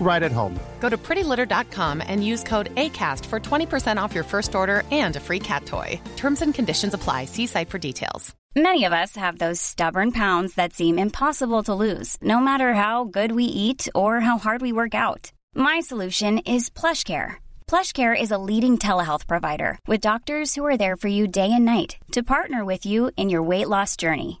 right at home. Go to prettylitter.com and use code ACAST for 20% off your first order and a free cat toy. Terms and conditions apply. See site for details. Many of us have those stubborn pounds that seem impossible to lose, no matter how good we eat or how hard we work out. My solution is PlushCare. PlushCare is a leading telehealth provider with doctors who are there for you day and night to partner with you in your weight loss journey.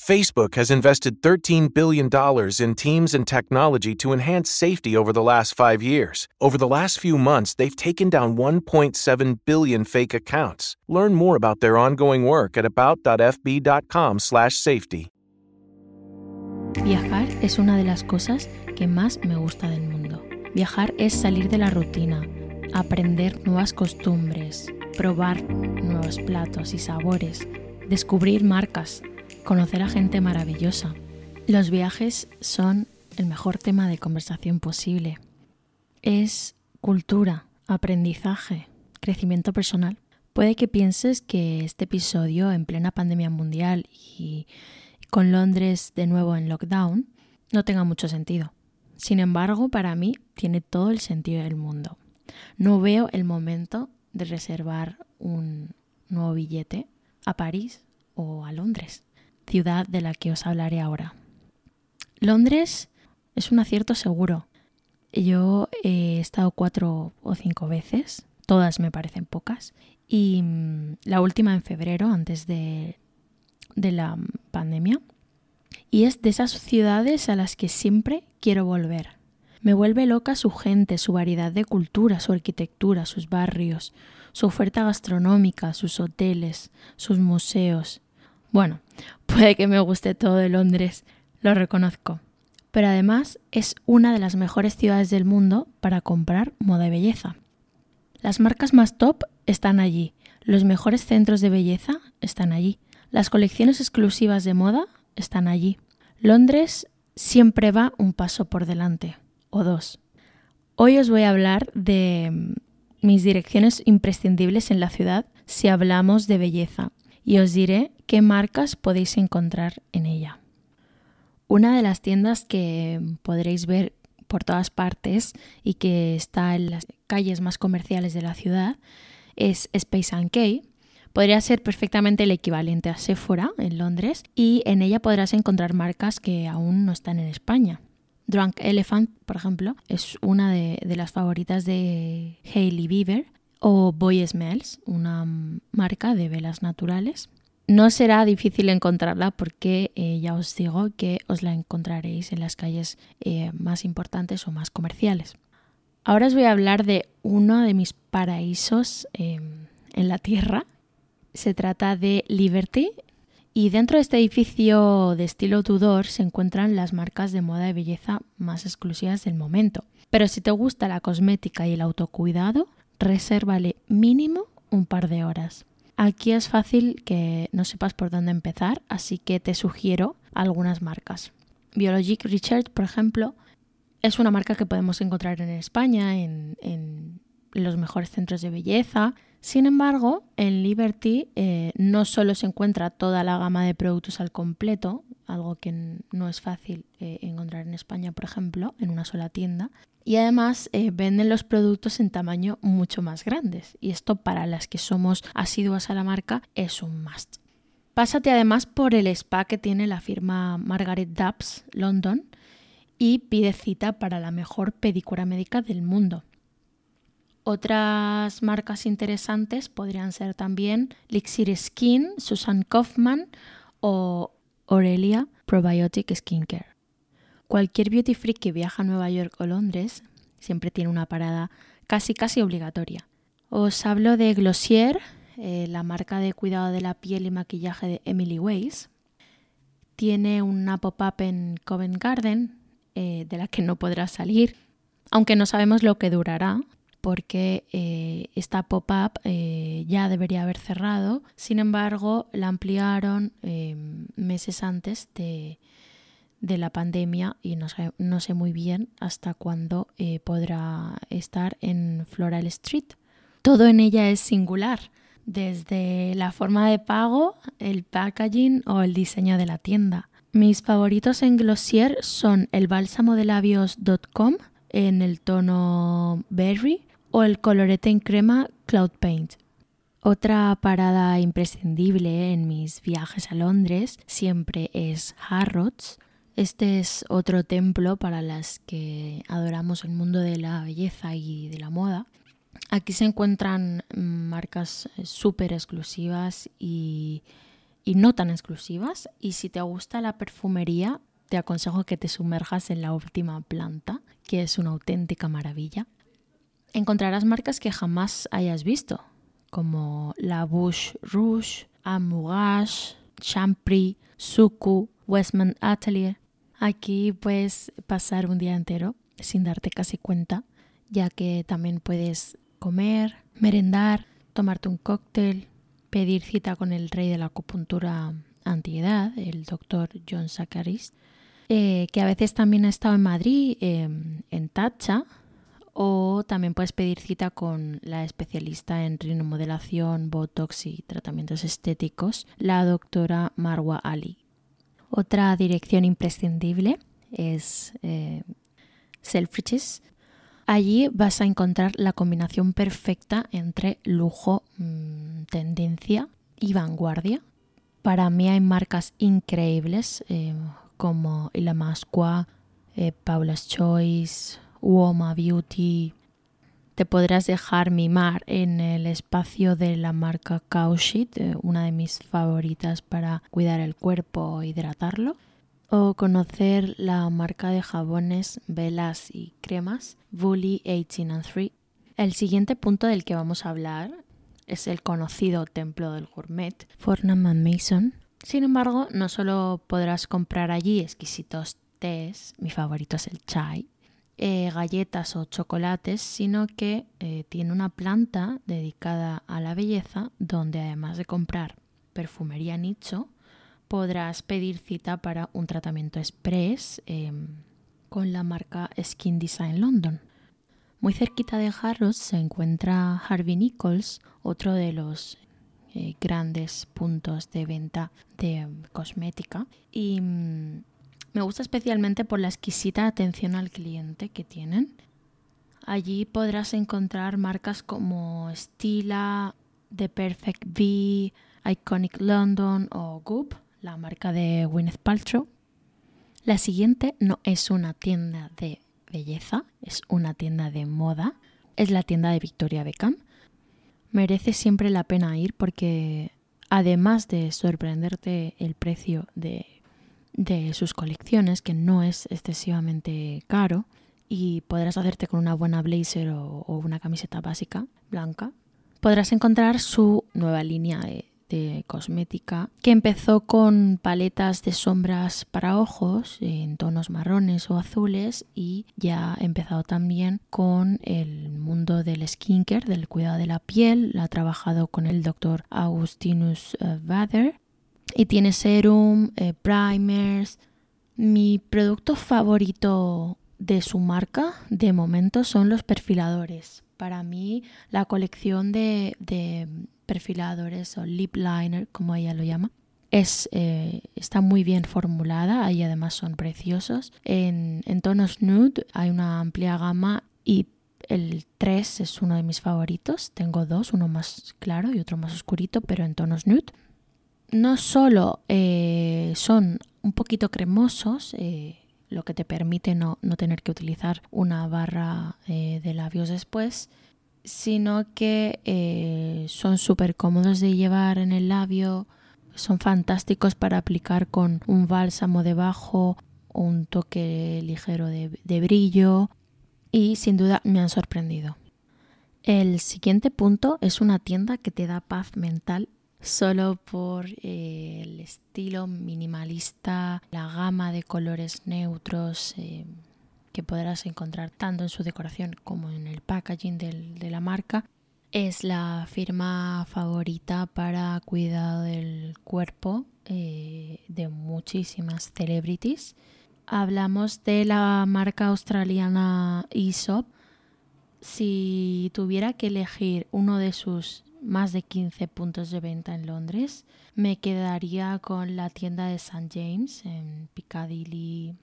Facebook has invested $13 billion in teams and technology to enhance safety over the last five years. Over the last few months, they've taken down 1.7 billion fake accounts. Learn more about their ongoing work at about.fb.com/safety. Viajar es una de las cosas que más me gusta del mundo. Viajar es salir de la rutina, aprender nuevas costumbres, probar nuevos platos y sabores, descubrir marcas, conocer a gente maravillosa. Los viajes son el mejor tema de conversación posible. Es cultura, aprendizaje, crecimiento personal. Puede que pienses que este episodio en plena pandemia mundial y con Londres de nuevo en lockdown no tenga mucho sentido. Sin embargo, para mí tiene todo el sentido del mundo. No veo el momento de reservar un nuevo billete a París o a Londres, ciudad de la que os hablaré ahora. Londres es un acierto seguro. Yo he estado cuatro o cinco veces, todas me parecen pocas, y mm, la última en febrero, antes de, de la pandemia, y es de esas ciudades a las que siempre quiero volver. Me vuelve loca su gente, su variedad de cultura, su arquitectura, sus barrios, su oferta gastronómica, sus hoteles, sus museos. Bueno, puede que me guste todo de Londres, lo reconozco, pero además es una de las mejores ciudades del mundo para comprar moda y belleza. Las marcas más top están allí, los mejores centros de belleza están allí, las colecciones exclusivas de moda están allí. Londres siempre va un paso por delante, o dos. Hoy os voy a hablar de mm, mis direcciones imprescindibles en la ciudad si hablamos de belleza y os diré qué marcas podéis encontrar en ella. Una de las tiendas que podréis ver por todas partes y que está en las calles más comerciales de la ciudad es Space K. Podría ser perfectamente el equivalente a Sephora en Londres y en ella podrás encontrar marcas que aún no están en España. Drunk Elephant, por ejemplo, es una de, de las favoritas de Hailey Bieber o Boy Smells, una marca de velas naturales. No será difícil encontrarla porque eh, ya os digo que os la encontraréis en las calles eh, más importantes o más comerciales. Ahora os voy a hablar de uno de mis paraísos em, en la Tierra. Se trata de Liberty y dentro de este edificio de estilo Tudor se encuentran las marcas de moda y belleza más exclusivas del momento. Pero si te gusta la cosmética y el autocuidado, resérvale mínimo un par de horas. Aquí es fácil que no sepas por dónde empezar, así que te sugiero algunas marcas. Biologic Richard, por ejemplo, es una marca que podemos encontrar en España, en, en los mejores centros de belleza. Sin embargo, en Liberty eh, no solo se encuentra toda la gama de productos al completo, algo que no es fácil eh, encontrar en España, por ejemplo, en una sola tienda. Y además eh, venden los productos en tamaño mucho más grandes. Y esto para las que somos asiduas a la marca es un must. Pásate además por el spa que tiene la firma Margaret Dubs London y pide cita para la mejor pedicura médica del mundo. Otras marcas interesantes podrían ser también Lixir Skin, Susan Kaufman o Aurelia Probiotic Skincare. Cualquier beauty freak que viaja a Nueva York o Londres siempre tiene una parada casi casi obligatoria. Os hablo de Glossier, eh, la marca de cuidado de la piel y maquillaje de Emily Weiss. Tiene una pop-up en Covent Garden, eh, de la que no podrá salir, aunque no sabemos lo que durará, porque eh, esta pop-up ya debería haber cerrado. Sin embargo, la ampliaron meses antes de, de la pandemia y no sé, no sé muy bien hasta cuándo eh, podrá estar en Floral Street. Todo en ella es singular, desde la forma de pago, el packaging o el diseño de la tienda. Mis favoritos en Glossier son el bálsamo de labios.com en el tono berry o el colorete en crema Cloud Paint. Otra parada imprescindible en mis viajes a Londres siempre es Harrods, este es otro templo para las que adoramos el mundo de la belleza y de la moda. Aquí se encuentran marcas eh, súper exclusivas y, no tan exclusivas. Y si te gusta la perfumería, te aconsejo que te sumerjas en la última planta, que es una auténtica maravilla. Encontrarás marcas que jamás hayas visto, como la Bouche Rouge, Amouage, Champry, Suku, Westman Atelier. Aquí puedes pasar un día entero sin darte casi cuenta, ya que también puedes comer, merendar, tomarte un cóctel, pedir cita con el rey de la acupuntura antiedad, el doctor John Zacharis, eh, que a veces también ha estado en Madrid, em, en Tacha, o también puedes pedir cita con la especialista en rinomodelación, botox y tratamientos estéticos, la doctora Marwa Ali. Otra dirección imprescindible es eh, Selfridges. Allí vas a encontrar la combinación perfecta entre lujo, mm, tendencia y vanguardia. Para mí hay marcas increíbles eh, como La Masqua, eh, Paula's Choice, Uoma Beauty, te podrás dejar mimar en el espacio de la marca Cowsheet, eh, una de mis favoritas para cuidar el cuerpo o hidratarlo. O conocer la marca de jabones, velas y cremas Bully 18 El siguiente punto del que vamos a hablar es el conocido Templo del Gourmet, Fornam Mason. Sin embargo, no solo podrás comprar allí exquisitos tés, mi favorito es el chai, eh, galletas o chocolates, sino que eh, tiene una planta dedicada a la belleza donde además de comprar perfumería nicho, podrás pedir cita para un tratamiento express em, con la marca Skin Design London. Muy cerquita de Harrods se encuentra Harvey Nichols, otro de los eh, grandes puntos de venta de cosmética. Y mm, me gusta especialmente por la exquisita atención al cliente que tienen. Allí podrás encontrar marcas como Stila, The Perfect V, Iconic London o Goop, la marca de Gwyneth Paltrow. La siguiente no es una tienda de belleza, es una tienda de moda. Es la tienda de Victoria Beckham. Merece siempre la pena ir porque además de sorprenderte el precio de de sus colecciones, que no es excesivamente caro, y podrás hacerte con una buena blazer o, una camiseta básica blanca. Podrás encontrar su nueva línea de, cosmética que empezó con paletas de sombras para ojos en tonos marrones o azules y ya ha empezado también con el mundo del skincare, del cuidado de la piel. Ha trabajado con el doctor Augustinus Vader y tiene serum, eh, primers. Mi producto favorito de su marca de momento son los perfiladores. Para mí la colección de, perfiladores o lip liner, como ella lo llama, Es, eh, está muy bien formulada y además son preciosos. En, en tonos nude hay una amplia gama y el 3 es uno de mis favoritos. Tengo dos, uno más claro y otro más oscurito, pero en tonos nude. No solo eh, son un poquito cremosos, eh, lo que te permite no, tener que utilizar una barra eh, de labios después, sino que son súper cómodos de llevar en el labio, son fantásticos para aplicar con un bálsamo debajo, un toque ligero de brillo y sin duda me han sorprendido. El siguiente punto es una tienda que te da paz mental solo por eh, el estilo minimalista, la gama de colores neutros eh, que podrás encontrar tanto en su decoración como en el packaging de la marca. Es la firma favorita para cuidado del cuerpo eh, de muchísimas celebrities hablamos de la marca australiana Aesop. Si tuviera que elegir uno de sus más de 15 puntos de venta en Londres, me quedaría con la tienda de St. James en Piccadilly.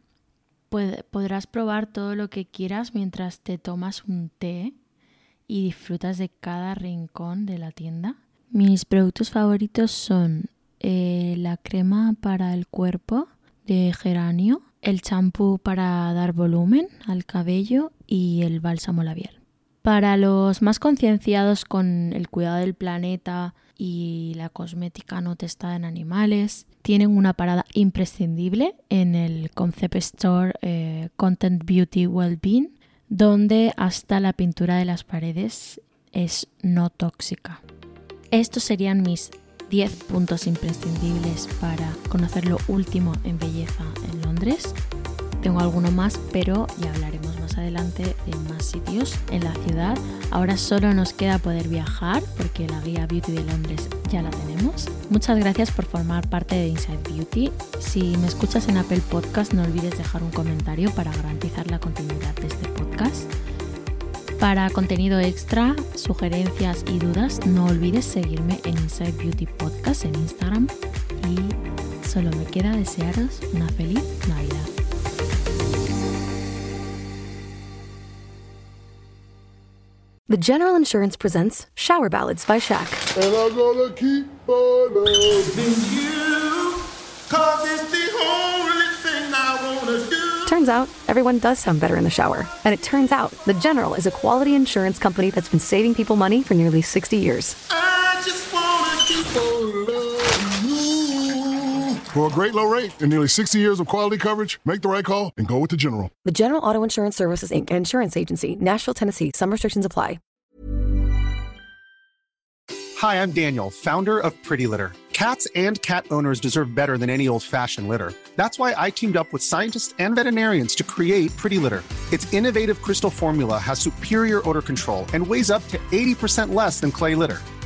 podrás probar todo lo que quieras mientras te tomas un té y disfrutas de cada rincón de la tienda. Mis productos favoritos son eh, la crema para el cuerpo de geranio, el champú para dar volumen al cabello y el bálsamo labial. Para los más concienciados con el cuidado del planeta y la cosmética no testada en animales, tienen una parada imprescindible en el Concept Store eh, Content Beauty Wellbeing, donde hasta la pintura de las paredes es no tóxica. Estos serían mis 10 puntos imprescindibles para conocer lo último en belleza en Londres. Tengo alguno más, pero ya hablaremos más adelante de más sitios en la ciudad. Ahora solo nos queda poder viajar porque la guía Beauty de Londres ya la tenemos. Muchas gracias por formar parte de Inside Beauty. Si me escuchas en Apple Podcast, no olvides dejar un comentario para garantizar la continuidad de este podcast. Para contenido extra, sugerencias y dudas, no olvides seguirme en Inside Beauty Podcast en Instagram y solo me queda desearos una feliz Navidad. The General Insurance presents Shower Ballads by Shaq. And I'm gonna keep on loving you, cause it's the only thing I wanna do. Turns out, everyone does sound better in the shower. And it turns out, The General is a quality insurance company that's been saving people money for nearly 60 years. I just wanna keep on loving. For a great low rate and nearly 60 years of quality coverage, make the right call and go with The General. The General Auto Insurance Services, Inc., an insurance agency, Nashville, Tennessee. Some restrictions apply. Hi, I'm Daniel, founder of Pretty Litter. Cats and cat owners deserve better than any old fashioned litter. That's why I teamed up with scientists and veterinarians to create Pretty Litter. Its innovative crystal formula has superior odor control and weighs up to 80% less than clay litter.